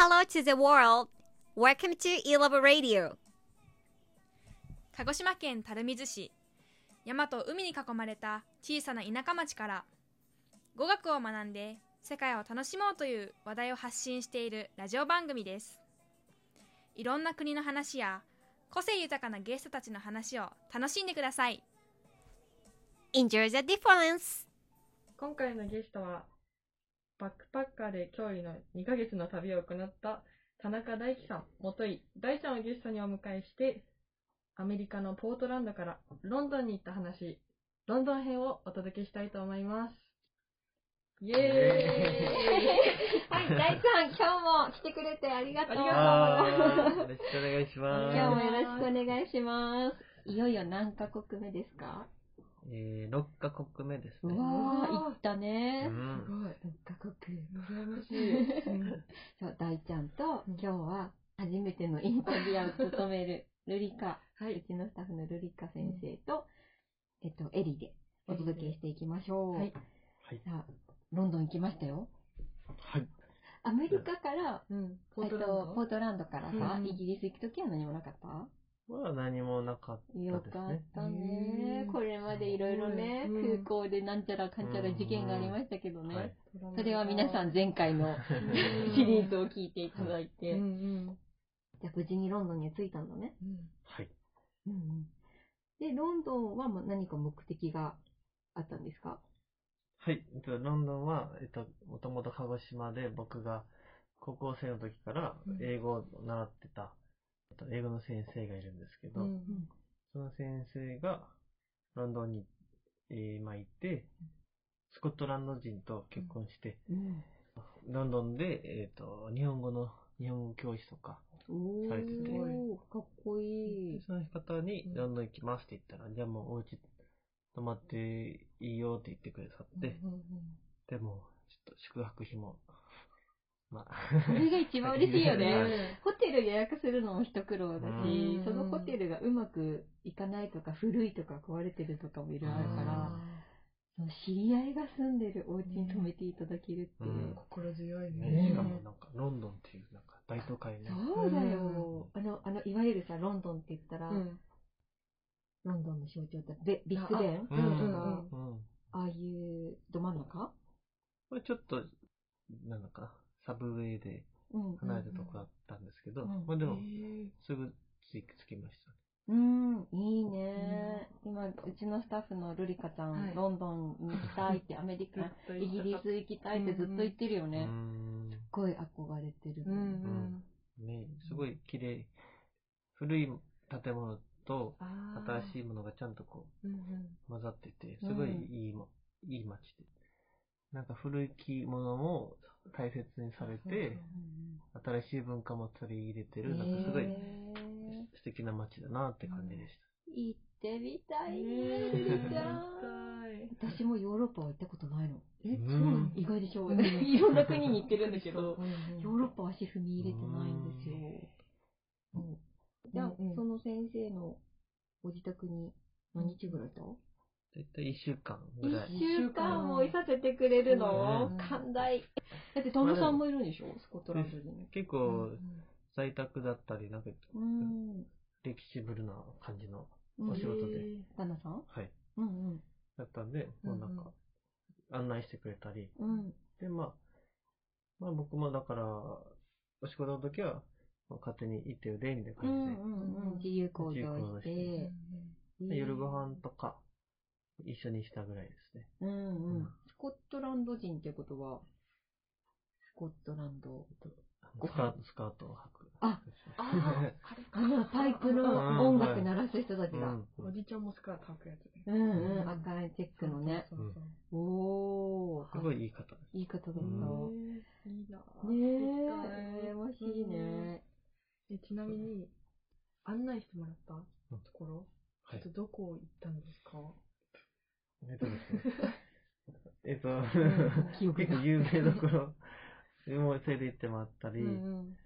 hello to the world. Welcome to E-Love Radio. 鹿児島県垂水市山と海に囲まれた小さな田舎町から語学を学んで世界を楽しもうという話題を発信しているラジオ番組ですいろんな国の話や個性豊かなゲストたちの話を楽しんでください Enjoy the difference. 今回のゲストは、バックパッカーで驚異の2ヶ月の旅を行った田中大樹さん、元井大ちゃんをゲストにお迎えして、アメリカのポートランドからロンドンに行った話、ロンドン編をお届けしたいと思います。イエーイはい、大ちゃん、今日も来てくれてありがとう。ありがはーい。よろしくお願いします。今日もよろしくお願いします。いよいよ何カ国目ですか？えー、6カ国目ですね。うわー、行ったうね。ん。6カ国。羨ましい。そう、大ちゃんと今日は初めてのインタビュアーを務めるルリカ、はうちのスタッフのルリカ先生と、えっと、エリでお届けしていきましょう。はい。はい。さあ、ロンドン行きましたよ。はい。アメリカから、うん。ポえっートランド？と、ポートランドからさ、うんイギリス行くときは何もなかった？は何もなかったよですね。かったねこれまでいろいろね、空港でなんちゃらかんちゃら事件がありましたけどね。はいそれは皆さん前回の シリーズを聞いていただいて。うんうんじゃあ無事にロンドンに着いたんだね。うん。はい。うんうん、で、ロンドンは何か目的があったんですか？はい。えっと、ロンドンは、えっと、もともと鹿児島で僕が高校生の時からうん英語を習ってた、えっと英語の先生がいるんですけど、うんその先生がロンドンに、えーまあ、行って、スコットランド人と結婚して、うん。ロンドンで、えっ、と、日本語の、日本語教師とか、おされててー、かっこいい。その方にロンドン行きますって言ったら、じゃあもうお家泊まっていいよって言ってくださって、うんうんでも、ちょっと宿泊費も、まあ、それが一番嬉しいよ はね。ホテル予約するのも一苦労だしう、んそのホテルがうまくいかないとか、古いとか壊れてるとかもいろいろあるから、その知り合いが住んでるお家に泊めていただけるっていう。うん心強いね、ね。しかもなんか、ロンドンっていう、なんか、大都会の、そうだよ。あの、あの、いわゆるさ、ロンドンって言ったら、うん。ロンドンの象徴って、ベビッグベン？とか、うんうんうん。ああいうど真ん中？これちょっと、なんだかな、サブウェイでうん。離れたとこだったんですけど、うんまあでも、すぐ着きましたね。うん、いいね。今、うちのスタッフのルリカちゃん、はいロンドンに行きたいって、アメリカ、イギリス行きたいってずっと言ってるようね。んすっごい憧れてるうの。んうん。ね、すごい綺麗。古い建物と新しいものがちゃんとこうんうん。う混ざってて、すごいいいも、いい街で。なんか古い着物も大切にされて、新しい文化も取り入れてる、なんかすごいへ素敵な街だなって感じでしー行ってみたいね、ね。ルリちゃん。はい私もヨーロッパは行ったことないの。え、うん。そうなの？意外でしょ、う。ん。いろんな国に行ってるんだけど、ヨーロッパは足踏み入れてないんですよ。うん。じゃあ、その先生のご自宅に何日ぐらいいたた？だいたい1週間ぐらい。一週間もいさせてくれるの？うん寛大。だって、トムさんもいるんでしょ？スコットランド人。結構在宅だったり、なんかうん。フレキシブルな感じのうんお仕事で、バナさん？はい。うんうん。だったんで、もうなんか、案内してくれたり、うん。で、まあ、まあ僕もだから、お仕事の時は、まあ、勝手に行ってよで、みたいなうんう感じで、んうん。自由行動自由行動しして夜ご飯とか、一緒にしたぐらいですね。うんううんん。スコットランド人ってことは、スコットランド。スカート、スカートを履く。あああの、パイプの音楽鳴らす人たちだ。うんおじちゃんもスカート履くやつね。うんうん。赤いチェックのね。おー。すごいいい方です。いい方だった。いいなえ、羨ましいね。えちなみに、案内してもらったうんところ、はいちょっとどこ行ったんですか？えっとですね。えっと、結構 有名どころ、もう連れて行ってもらったり、うん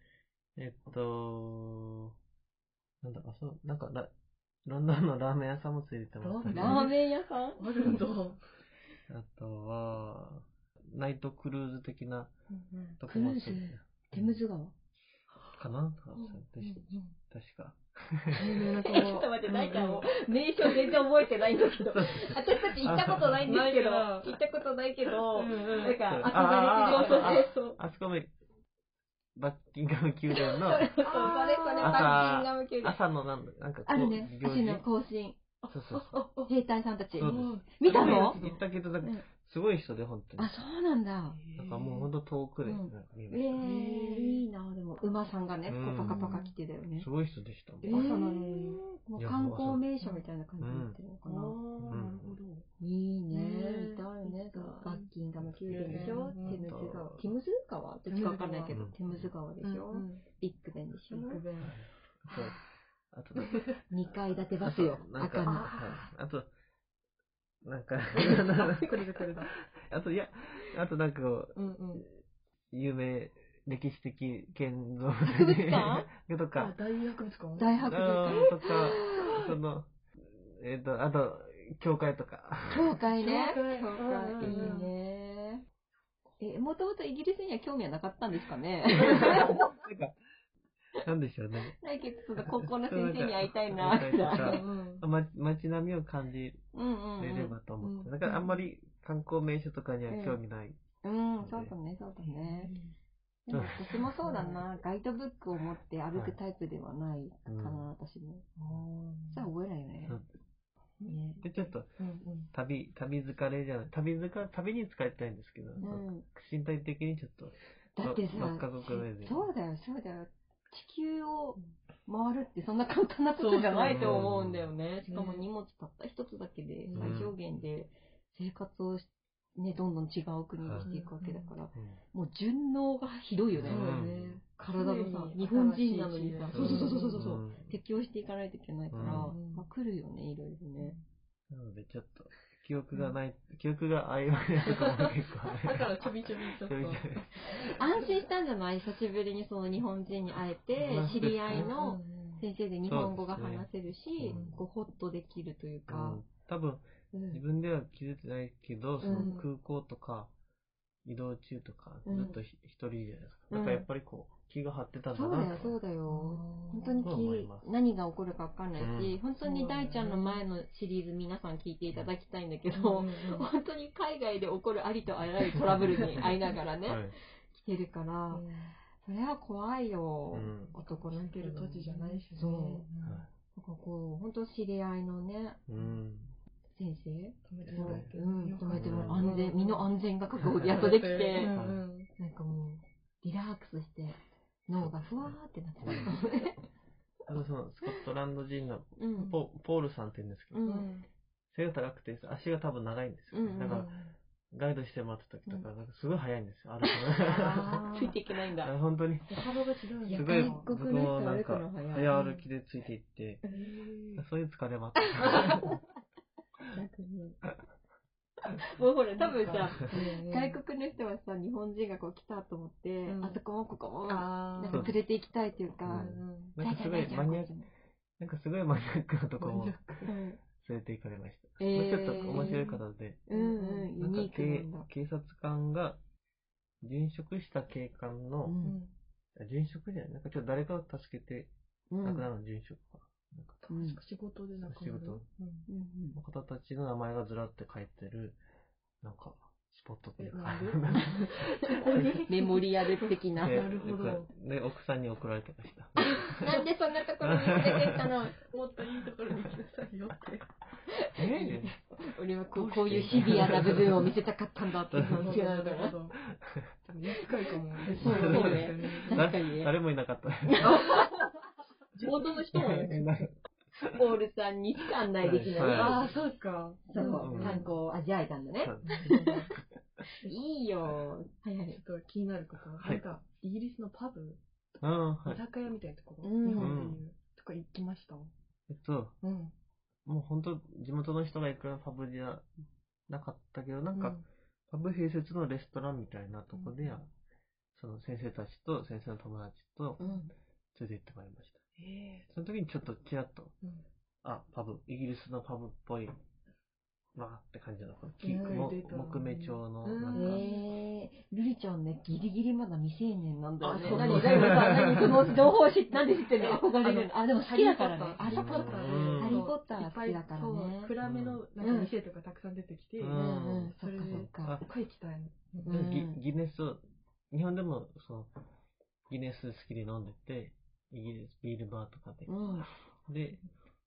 えっと、なんだか、そう、なんかラ、ロンドンのラーメン屋さんも連れて行ってもらったり、ラーメン屋さん？あるんだ。あとは、ナイトクルーズ的なとこクルーズも連れてテムズ川？かな？でし確か。なんか ちょっと待って、大ちゃんも名称全然覚えてないんだけど、私たち行ったことないんですけど、行ったことないけど、なんかあ憧れてる。あそうそうそう。あそこも、バッキンガム宮殿の。そう、それそれ、バッキンガム宮殿。朝のなんだ、なんかこう、あるね、足の行進。そうそうそう。兵隊さんたち。見たの行ったけど、なんかうんすごい人で、本当にあ、。そうなんだ。なんかもう本当遠くでうん見えましー、いいな、でも、馬さんがね、うんこうパカパカ来てだよねた。す。ごい人でしたもん。えー朝なのに。もういや観光名所みたいな感じになってるのかあーな。なるほど。いいねね。見たいね。バッキンガム宮殿でしょ？うんテムズ川？テムズ川どっちかわかんないけど、テムズ川でしょ？ビッグベンでしょ？ビッグベン。そうあとなんか、2階建てバスよ、なんか、赤の。はいあと、なんか、これだこれだ。あと、いや、あとなんかこう、うんうん。有名、歴史的建造博物館とあか、大博物館大博物あ館。ーとか、その、えっ、と、あと、教会とか。教会ね。教会教会。うんうんうんいいね。え、もともとイギリスには興味はなかったんですかね？なんか、なんでしょうね。ないけど、その高校の先生に会いたいな、みたいな。うんま、街並みを感じれれうん。ばと思って。うんだからあんまり観光名所とかには興味ない。うん、そうだね、そうだね。でも私もそうだな、ガイドブックを持って歩くタイプではないかな、うん私も。さあ覚えないよね。ねで、ちょっと。旅、旅疲れじゃない、旅疲れ、旅に使いたいんですけど、うん。身体的にちょっと、だってさ6カ国目で。そうだよ、そうだよ。地球を回るってそんな簡単なことじゃないと思うんだよね。しかも荷物たった一つだけでうん。最小限で生活をしね、どんどん違う国にしていくわけだから、うん。もう順応がひどいよね。体のさ、日本人なのにさ、新しいうそそうそうそうそう、うん。適応していかないといけないから、うん。まあ、来るよね、いろいろね。なので、ちょっと、記憶がない、記憶が曖昧なところも結構。ある。だからちょびちょびちょっと。ちょびちょび。安心したんじゃない久しぶりにその日本人に会えてまあ、知り合いのうん先生で日本語が話せるし、こうホッとできるといううかん、多分、うん。自分では気づいてないけど、そうん。の空港とか、移動中とか、うん。ずっとひ一人じゃないですか。うんだからやっぱりこう、気が張ってたんだそうだよ。そうだよ。本当にそう思いますき何が起こるか分かんないし、うん本当に大ちゃんの前のシリーズ皆さん聞いていただきたいんだけうんど、うんうん本当に海外で起こるありとあらゆるトラブルに遭いながらね、はい。来てるから、それは怖いよ、うん男の人泣ける土地じゃないしね。そはいなんかこう、本当知り合いのね、うん。先生止めてももらえて。うん、止めてもうん安全、身の安全が確保でやっとできうんて、うんなんかもう、リラックスして、脳がふわーってなってたかもね。あとその、スコットランド人のうん。ポポールさんって言うんですけど、背が高くて、足が多分長いんですよ、うんうんだから、ガイドしてもらった時とか、なんかすごい速いんですよ、歩くあーついていけないんだ。の。本当に。幅が違うすごい、外僕もなんか早歩きでついていって、そういう疲れもあった。逆に。もうほら、多分さ、うん。外国の人はさ、日本人がこう来たと思って、うん。あそこもここも、なんか連れて行きたいというか、うん。うん。なんかすごいマニアック、なんかすごいマニアックなところも連うんれて行かれました。えー。ちょっと面白い方で、うんうん、ユなんかニークなんだ。警警察官が、殉職した警官の、うん。あ殉職じゃない。なんかちょっと誰かを助けてうん。亡くなるの殉職か。なんかうん仕事でなんか仕事うんうんの方たちの名前がずらって書いてる、なんか、スポットというか。メモリアル的な。でなるほどで、奥さんに送られてました。なんでそんなところに連れてったの？もっといいところに来なさいよって。え俺はこうこういうシビアな部分を見せたかったんだって 話があるから。ど。多分言い深いかも。そうねだ確かにね誰もいなかった。地元の人も えなポールさんにしか案内できない。はいああ、そうか。そうう、ん観光を味わえたんだね。いいよ。はいはい。ちょっと気になること。はいなんか、イギリスのパブ、居。酒屋みたいなところ、うん日本でいう、とか行きました？えっと、うん。もう本当地元の人が行くようなパブじゃなかったけど、なんか、パブ併設のレストランみたいなとこで、うんその先生たちと先生の友達とうん。連れて行ってまいりました。えその時にちょっとちらっと、うん。あ、パブ、イギリスのパブっぽいわーって感じの、この木うん。も木目調の、うんなんか、えー、ルリちゃんね、ギリギリまだ未成年なんだ。よね。あそう。何、何、何、その 情報知なんで知ってんの？憧れる。の。あ、でも好きだからね。ハリーポッター。うん。ハリーポッター好きだからそうね。暗めのなんか店とかたくさん出てきて、うん。そっかそっか。ここ行きたいの。うん。ギギネスを、日本でも、その、ギネス好きで飲んでて、イギリスビールバーとかで、うん。で、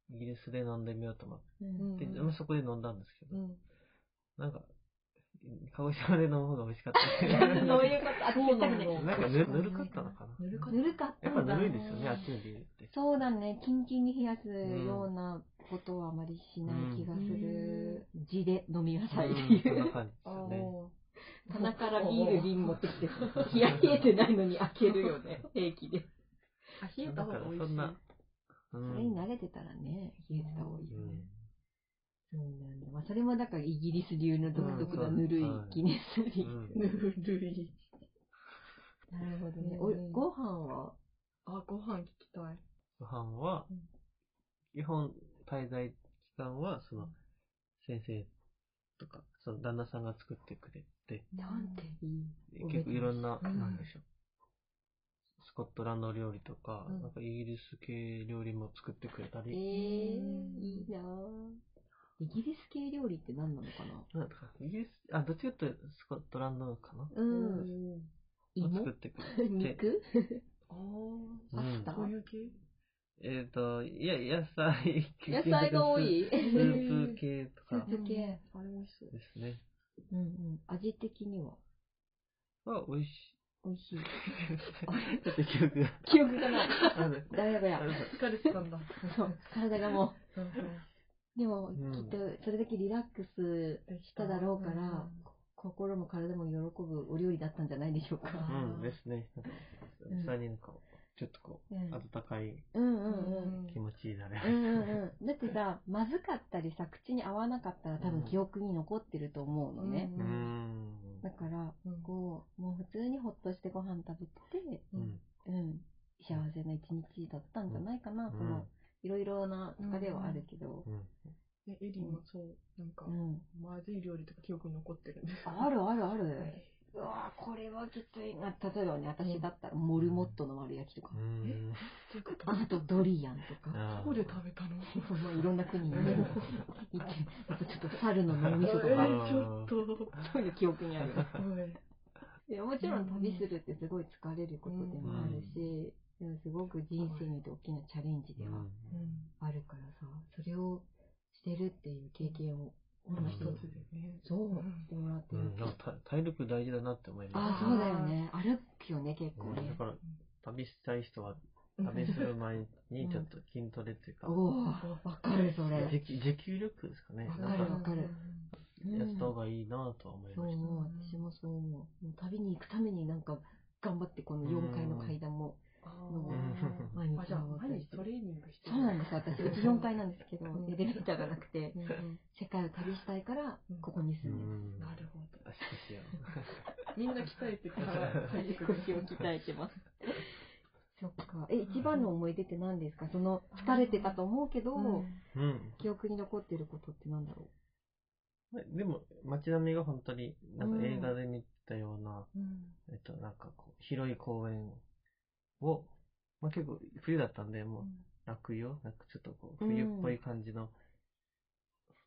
イギリスで飲んでみようと思っうんて、うんでまあそこで飲んだんですけど、うん。なんか、鹿児島で飲む方が美味しかったど ういうことあ、そうなのね。なんかぬぬるかったのかなぬるかっぬるかったやっぱぬるいですよね、あっちのビールって。そうだね、キンキンに冷やすようなことはあまりしない気がする。地で飲みなさいってうん、そんいう。な感じですね。お棚からビール瓶持ってきて、冷や冷えてないのに開けるよね、平気で。あ、冷えた方が美味しい。そんなうそんれに慣れてたらね、冷えてた方がいいよね。うんそうなんだ。まあ、それもだからイギリス流の独特なうんぬるいはいギネスビール。うん ぬるい。なるほどね。うんおご飯は？あ、ご飯聞きたい。ご飯はうん、基本滞在期間は、その、先生とか、その旦那さんが作ってくれて、なんていい。で結構いろんな、うんなんでしょう。スコットランド料理とか、うんなんかイギリス系料理も作ってくれたえー、り、いいなぁ。イギリス系料理って何なのかな？なんかイギリス、あ、どっちかというとスコットランドかなうん。を芋？作ってくれて。肉？おパスタ？そういう系？えっ、と、いや、野菜系野菜が多いスープ系とスーかプ系。あれ美味しそう。ですね。うんうん。味的には？は、美味しい。美味しい。ちょっと記憶が。記憶がない。あのだやばや。疲れてたんだ。そう。体がもう。でも、うんきっとそれだけリラックスしただろうから、うん心も体も喜ぶお料理だったんじゃないでしょうか。うんですね。うん下になんか、ちょっとこう、うん温かいうんうんうん。気持ちになれうんうんうん。だってさ、まずかったりさ、口に合わなかったら多分記憶に残ってると思うのね。うーん。だから、うんこう、もう普通にほっとしてご飯食べて、うん。うん、幸せな一日だったんじゃないかな、うんその、いろいろな疲れはあるけど、うん。ね、エリーもそう、なんかう、ん。まずい料理とか記憶に残ってるんです。あるあるある。うわぁ、これはきついな。例えばね、私だったら、モルモットの丸焼きとか。う、ん。ということ？あとドリアンとか、どこで食べたの？そうまあいろんな国にね、行って、あとちょっと猿の脳みそとえか、ーちょっと。そういう記憶にある。はい。いやもちろん旅するってすごい疲れることでもあるし、でもすごく人生にとって大きなチャレンジではうん。あるからさ、それをしてるっていう経験を、この人一つでね。そう、んしてもらってるうん。なんか体体力大事だなって思います。ああ、そうだよね。歩くよね、結構ねうんだ。から、旅したい人は、旅する前にちょっと筋トレっていうか、おおわかる、それ。持久力ですかね。わかるわかるやった方がいいなとは思いました。そう私もそう思う。もう旅に行くためになんか、頑張ってこの4階の階段も、毎日登って毎日トレーニングしてそうなんです、私。うち4階なんですけど、うんエレベーターがなくて、世界を旅したいからうん、ここにう住んで。なるほど。みんな鍛えてから。腰を鍛えてます。そっか。え、一番の思い出って何ですか？その、疲れてたと思うけど。記憶に残ってることって何だろでも、街並みが本当に、なんか映画で見たような、うんえっと、なんかこう、広い公園を、まあ結構冬だったんで、もう落葉？なんかちょっとこう、冬っぽい感じの、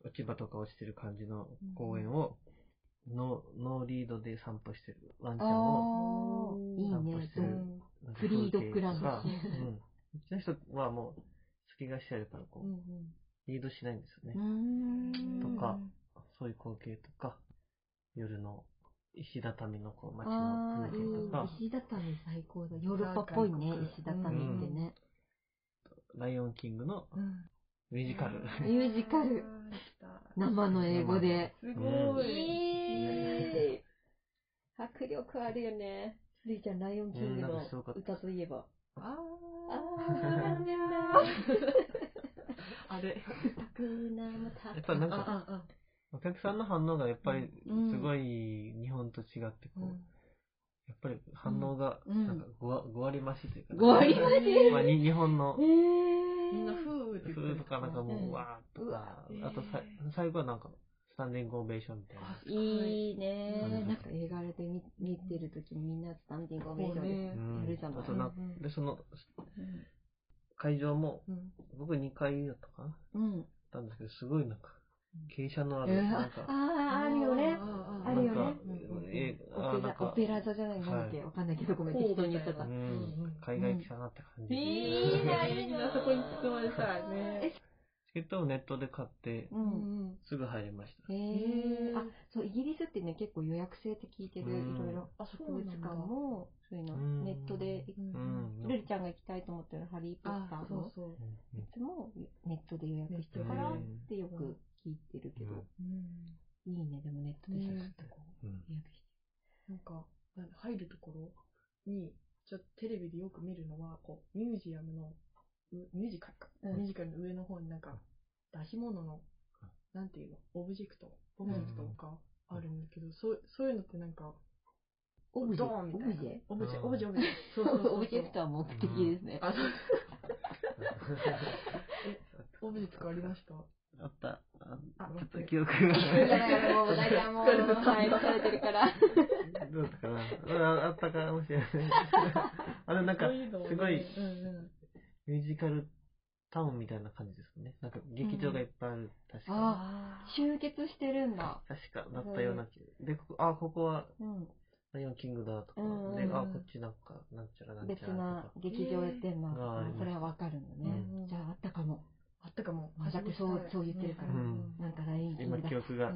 落ち葉とか落ちてる感じの公園を、ノーノーリードで散歩してるワンちうゃんを、あー、いいね。散歩し。てるうん。なんかフリードッグラン風景とかうん。うちの人はもう、月がしてあるから、こうんう、リードしないんですよね。とかそういう光景とか、夜の石畳のこう街あの風景とか、い。石畳最高だ。ヨーロッパっぽいね、石畳ってね。ライオンキングのうんミュージカル。ミュージカル。生の英語で。すごい。いい迫力あるよね。ルイちゃん、ライオンキングの歌といえば。ああ。あ れ。やっぱなんか、お客さんの反応がやっぱりうん。すごい日本と違ってこう、やっぱり反応がうん。なんか 5, 5割増しというか、5割増しまあ、に日本のえー。みんなふーって言ってる風とかなんかもうわーっとか、あとさ最後はなんかスタンディングオベーションみたいな。いいねうんなんか映画で見見てるときみんなスタンディングオベーションやるじゃない。あとなうんうん。で、その、うん。会場も、うん。僕2階だったかな。うん。ったんですけど、すごいなんか、傾斜のあえる、なんか、あー、あるよね。ああるよねなんかえオペラ、あなんかオペラ座じゃないなんだっけはわかんないけど、ごめん、適当に言っちゃった海外来たなって感じ。いいな、いいなな。そこに包まれたいね。チケットをネットで買って。すぐ入りました。へえ。あ、そう、イギリスってね、結構予約制って聞いてる、うんいろいろ。あ博物館も、そういうの、うんネットで、うん。ルルちゃんが行きたいと思ってるハリー・ポッタあ、ーのそうそう。うんやつもネットで予約してからってよく聞いてるけど、うん。いいね、でもネットでさねっとこうして。なんか、なん入るところに、ちょっとテレビでよく見るのは、こう、ミュージアムの、うミュージカルか。うん。ミュージカルの上の方になんか、出し物の、なんていうの、オブジェクト、オブジェクトがあるんだけど、そうそういうのってなんか、オブジェみたいな。オブジェ？オブジェ、うん。オブジェ、オブジェ。そうそうそうオブジェクトは目的ですね。あ、そう。オブジェとかありました？あった。ああちょっと記憶が。もう、大体もう、はい、分かれてるから。どうだったか？なああったかもしれない。あれなんかすごい。ミュージカルタウンみたいな感じですね。なんか劇場がいっぱいある。確か。ああ、集結してるんだ。確かだったような気で、ここあ、ここはうん。ライオンキングだとか、うんで、うんあ、こっちなんか、なんちゃらなんちゃらと別なか。劇場やってんだ。えーがありましたそれはわかるのねうん。じゃあ、あったかも。あったかも。だってそうそう言ってるからうんなんかキン今記憶がうん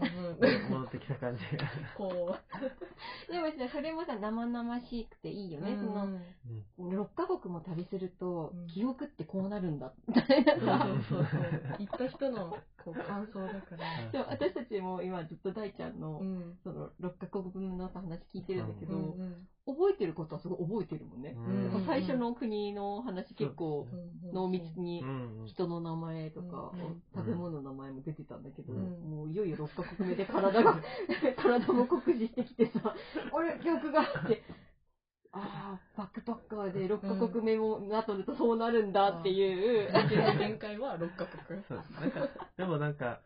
戻ってきた感じ。こ でもさ、それもさ、生々しくていいよう、ね。その、うん6カ国も旅するとうん、記憶ってこうなるんだ。みたいなそうさ。そうそうそう。行った人のこう感想だから。でも私たちも今ずっと大ちゃんのう、ん。その6カ国分の話聞いてるんだけど、うんうん覚えてることはすごい覚えてるもんね。うん。最初の国の話結構うん濃密にうん。人の名前とか、うん食べ物の名前も出てたんだけど、うん。もういよいよ6カ国目で体が、体も酷似してきてさ、あれ、記憶があって、ああ、バックパッカーで6カ国目もなとるとそうなるんだっていう、人間の限界は6カ国。そうなん。か、でもなん。か、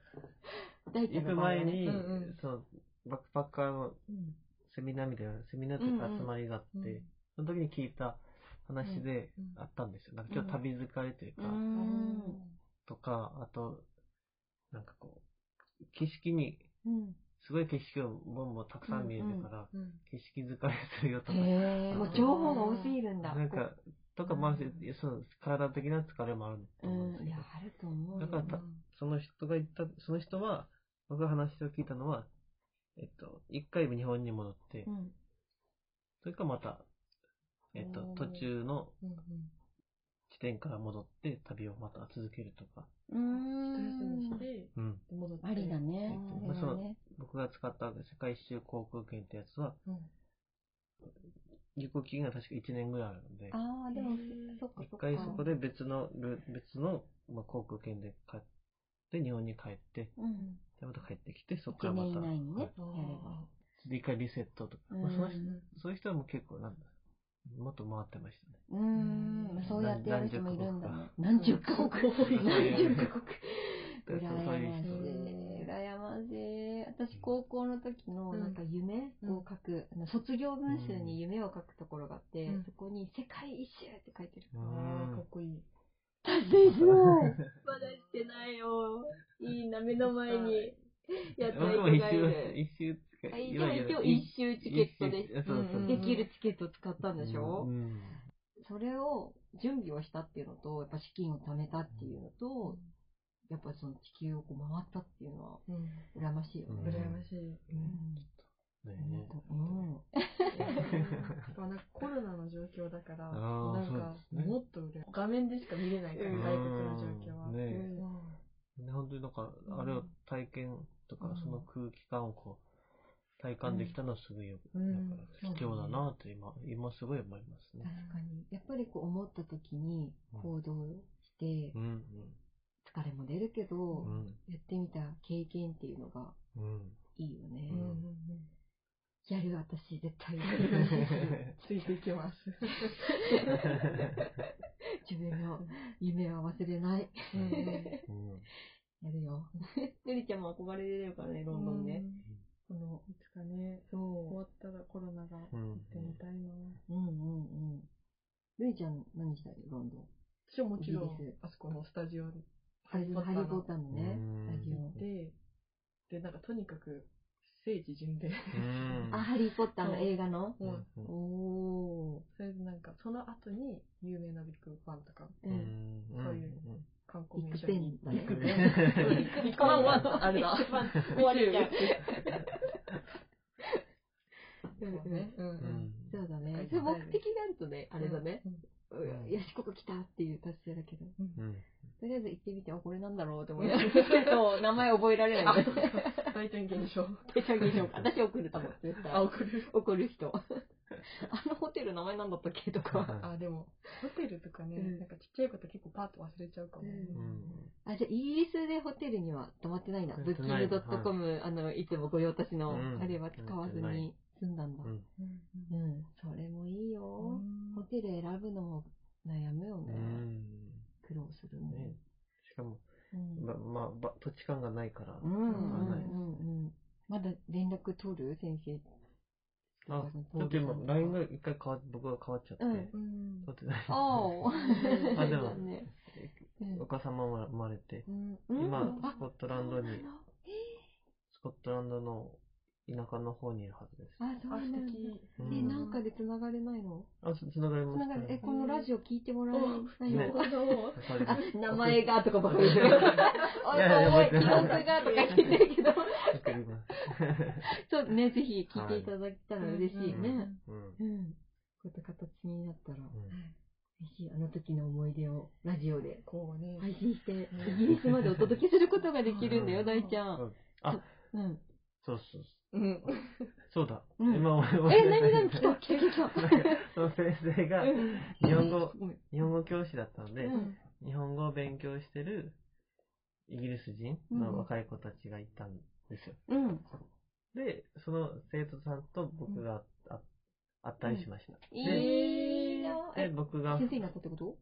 大行く前にうん。うん、そう、バックパッカーのうん。セミナーみたいな、セミナーというか集まりがあって、うん。その時に聞いた話でうん。あったん。ですよ。なん。か今日旅疲れというか、うーん。とか、あと、なん。かこう、景色に、うんすごい景色をボンボンたくさん見えるから、うん景色疲れするよとか、もう情報が多すぎるんだ。なんか、とか、まあ、そう、体的な疲れもあるとうん、思うんですけど。いや、、あると思うよ。だからたその人が言った、その人は、僕が話を聞いたのは、えっと、一回日本に戻ってう、ん。それかまた、えっと途中のうんうん。地点から戻って旅をまた続けるとか、うーん。一休みして、うん。戻って。ありだね。まああれはね。僕が使った世界一周航空券ってやつは、うん。有効期限が確か1年ぐらいあるので、ああ、でもへー、そっかそっか。一回そこで別のル、別の、まあ、航空券で買って、日本に帰って、うん。でまた帰ってきて、そこか1らまた、年以内にね、はいやれば。で一回リセットとか、うんまあ、その人そういう人はもう結構なんだ、もっと回ってましたね。うーん、まあそうやってやる人もいるんだね。何何十カ国何十カ国何十カ国 そう羨ましい。羨ましい。私、高校の時の、うんなんか夢を書く、あの卒業文集に夢を書くところがあって、うんそこに世界一周って書いてる。かっこいい。達成しよう まだしてないよ。いいな、目の前に。やった人がいる。周、一周でも一応一周チケットで。できるチケットを使ったんでしょ、うんそれを準備をしたっていうのと、やっぱ資金を貯めたっていうのと、やっぱその地球をこう回ったっていうのはうん。羨ましいよね。羨ましい。うん。ね。うん。まあなんかコロナの状況だから、なんかそうですね。もっと画面でしか見れないから、うん。外国の状況は。うんね。うん。ね。本当になんか、あれを体験とかう、ん。その空気感をこう、体感できたのはすごいよ、うんだから貴重だなって今、今すごい思いますね。確かに。やっぱりこう思った時に行動してう、ん、疲れも出るけど、うん、やってみた経験っていうのがうん、うん。いいよね。うんうんうんやる私絶対。ついていきます。自分の夢は忘れない。うんうんうんやるよ。ゆりちゃんも憧れてるからね、ロンドンね。この、いつかね、そ終わったらコロナがうん行ってみたいな。う。うんうんうん。ゆりちゃん何したいのロンドン？私はもちろんあそこのスタジオに、ハリー・ポッターのねうん、スタジオ。で、で、なんかとにかく、聖地巡礼。うんあ、ハリー・ポッターの映画の？おー。それでなんか、その後に、有名なビッグバンとか、う。うんんそういう観光名所にね。ビッグベン。ビッグバンは、あれだ。ビッグバン終われちゃう。そうね。うんうんそうだねはい。それ目的があるとね、あれだね。よし、ここ来たっていう達成だけど。うんとりあえず行ってみて、あ、これなんだろうって思いながら。そう、名前覚えられない。大体現象。手帳現象私送ると思う。絶対あ、送る？怒る人。あのホテル名前なんだったっけとか。あ、でも、ホテルとかね、うんなんかちっちゃいこと結構パーッと忘れちゃうかも。あ、じゃあ、イギリスでホテルには泊まってないんだ。ブッキングドットコム、あの、いつも御用達のう、んあれは使わずに住んだんだ。うん。うん。うん。それもいいよ。うん。ホテル選ぶのも悩むようね。ん。苦労する。ね。しかも、うん。ま、まあ、ば土地勘がないから。まだ連絡取る？先生。あ、ちょっと今、LINE が一回変わっ、僕が変わっちゃって、うん。うん取ってない。あでもお母様も生まれて、今あ、スコットランドに、スコットランドの田舎の方にいるはずです。あ、そうなんだ。敵。うんえ、なんかで繋がれないの？あ、つつながります繋がれ、え、このラジオ聞いてもらえない？ねのああ、名前がとかばかり言ってる。お いやいやおい、覚えてない記憶がとか言ってるけど。送ります。そうね、ぜひ聞いていただけたら嬉しいね。うん。うん。こういった形になったら、うんぜひあの時の思い出をラジオでこうね。配信して、イギリスまでお届けすることができるんだよ、うん大ちゃん。うんあ、うん。そうそう。うん。そうだ。うん今思いえ、何々来た？来た来た。その先生がうん日本語、ごめん日本語教師だったので、うん日本語を勉強してるイギリス人の若い子たちがいたんですよ。うん。で、その生徒さんと僕があ会ったりしました。いいなで、え、僕が、先生になったってこと？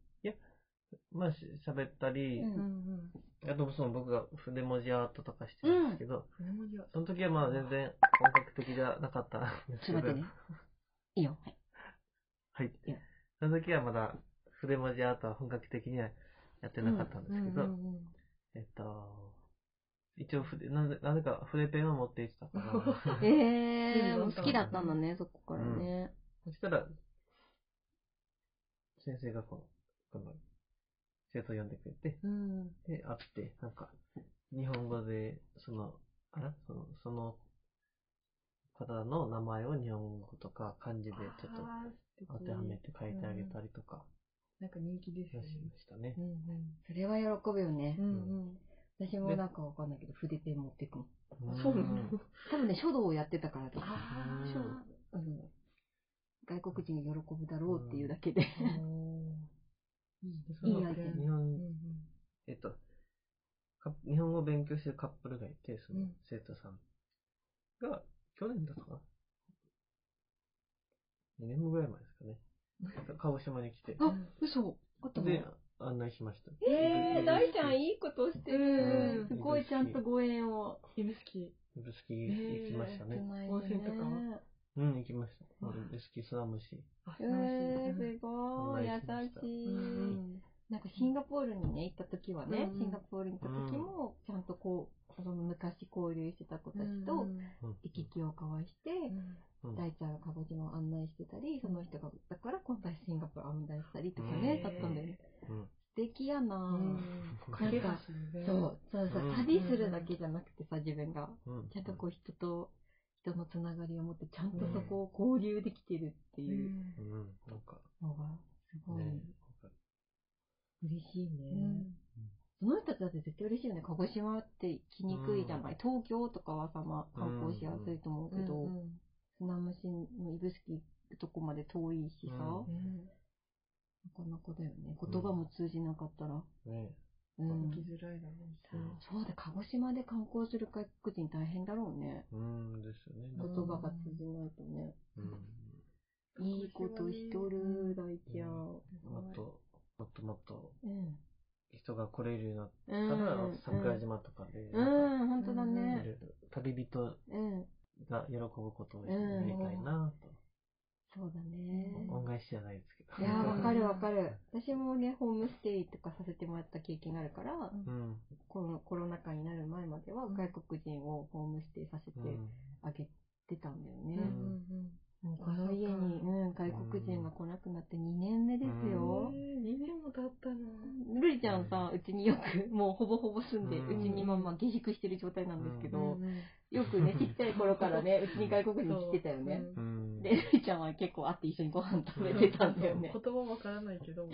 まあ、し喋ったり、うんうんあとその僕が筆文字アートとかしてるんですけど、その時はまあ全然本格的じゃなかったんですけど、ね。いいよ。はい。はい。その時はまだ筆文字アートは本格的にはやってなかったんですけど、えっと、一応筆、なぜ、なぜか筆ペンを持って行ってたから、えー、もう好きだったんだね、そこからね。そしたら、先生がこの、この、生徒を呼んでくれて、うん。で、会って、なんか、日本語で、その、あら？その、その方の名前を日本語とか漢字でちょっと当てはめて書いてあげたりとかなんか人気ですよね。しましたねう。んそれは喜ぶよねう。ん。うん私もなんかわかんないけど、筆ペン持ってくの。うん。そうなの多分ね、書道をやってたからとか。書うん外国人が喜ぶだろうっていうだけで。いいアイテム日本、うんえっと、か日本語を勉強してるカップルがいて、そのうん生徒さんが、去年だったかな ?2 年ぐらい前ですかね。鹿児島に来て、あ、嘘あったの？で、案内しました。えー、大ちゃんいいことしてうるん。すごいちゃんとご縁を。指宿。指宿行きましたね。温泉とかうん、行きました。うん指宿砂虫。あ、えー、すごい、優しい。うんなんかシンガポールにね、行った時はね、うんシンガポールに行った時も、ちゃんとこう、その昔交流してた子たちと行き来を交わして、うん大ちゃんが鹿児島を案内してたり、その人が、だから今回シンガポール案内したりとかね、うんだったんだよね。うん。素敵やなぁ。うん。架け橋ね。そう、そうそううん、旅するだけじゃなくてさ、自分が。うん。ちゃんとこう人と人のつながりを持って、ちゃんとそこを交流できてるってう。いう。なんか、のが、すごいね、嬉しいね。うんその人たちだって絶対嬉しいよね。鹿児島って来にくいじゃない？東京とかはさ、まあ観光しやすいと思うけど、うん砂蒸しの指宿行くとこまで遠いしさ、うんなかなかだよね。言葉も通じなかったら。ねうん。行きづらいだろうし。そうだ、鹿児島で観光する外国人大変だろうね。うんですよね。言葉が通じないとね。うん。いいことしとる、大ちゃん。もっと、もっともっとうん。人が来れるようになっうん。たら、桜島とかで、うなん本当だいね。旅人うん。が喜ぶことをやりたいなと。そうだね。恩返しじゃないですけど。いやー、わかるわかる。私もね、ホームステイとかさせてもらった経験があるから、うん。このコロナ禍になる前までは外国人をホームステイさせてうんあげてたんだよね。うんうんこの家に、うん、外国人が来なくなって2年目ですよ。2年も経ったの。ルリちゃんさ、うちによく、もうほぼほぼ住んで、ううんちに今まあ下宿してる状態なんですけど、うんよくね、ちっちゃい頃からね、うちに外国人来てたよね。うん。で、ルリちゃんは結構会って一緒にご飯食べてたんだよね。言葉わからないけど、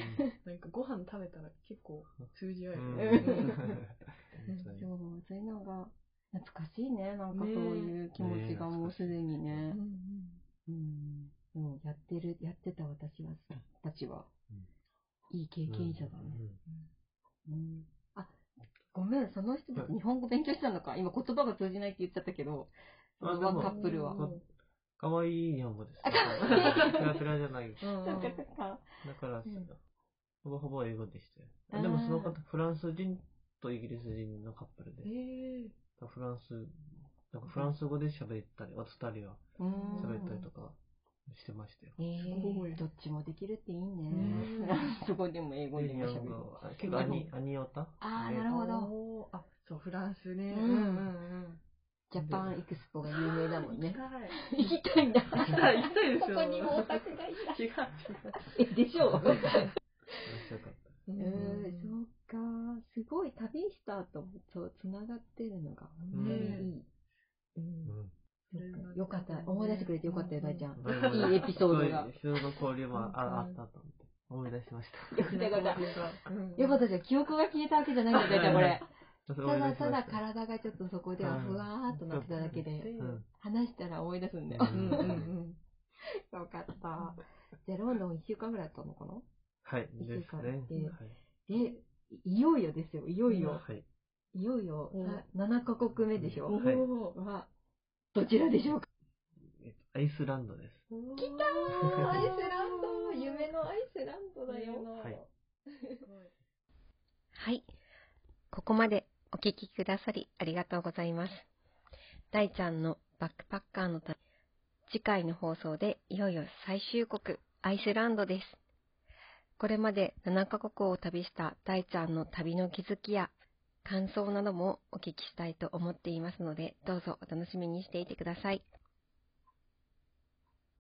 なんかご飯食べたら結構通じ合える。うんそう、そういうのが懐かしいね。なんかそういう気持ちがもうすでにね。うん。でもやってる、やってた私は、たちは、いい経験者だね。うん。あ、ごめん、その人たち日本語勉強してたのか。今言葉が通じないって言っちゃったけど、そのワンカップルは。こかわいい日本語です。あかわいいペラじゃない。うんそっかそっか。だからうん、ほぼほぼ英語でしたよ。でもその方、フランス人とイギリス人のカップルで、えフランス、なんかフランス語で喋ったり、あと二人はうん。喋ったりとかしてましたよ。えすごいー、どっちもできるっていいねうん。フランス語でも英語でも喋る。あ結構アニ、アニオタ？あー、でなるほど。あ、そう、フランスね。うんうんうんうん。ジャパンエクスポが有名だもんね。行行きたいんだ。きたい。行きたいですよ。ここにもオタクがいた。違う違う。え、でしょう？面白かった。えー、そうか。すごい旅した後と繋がってるのが本当にいい。うん。よかった。思い出してくれてよかったよ、大ちゃん。だいぶいいエピソードが。人の交流もああったと思って。思い出しました。よかったよかった。うんよかったじゃん。記憶が消えたわけじゃないんだよ、大ちゃん、これ。たただただ体がちょっとそこではふわーっとなってただけで、うん。話したら思い出すんだよ。よかった。じゃあ、ロンドン1週間ぐらいだったのかな？はい、ですね。一週間はいで、いよいよですよ、いよいよ。はい。いよいようん、さ7カ国目でしょ？うん。はいは、どちらでしょうか？えっとアイスランドです。来来たー アイスランド夢のアイスランドだよ。はい。はい。ここまでお聞きくださりありがとうございます。大ちゃんのバックパッカーの旅。次回の放送でいよいよ最終国、アイスランドです。これまで7カ国を旅した大ちゃんの旅の気づきや感想などもお聞きしたいと思っていますので、どうぞお楽しみにしていてください。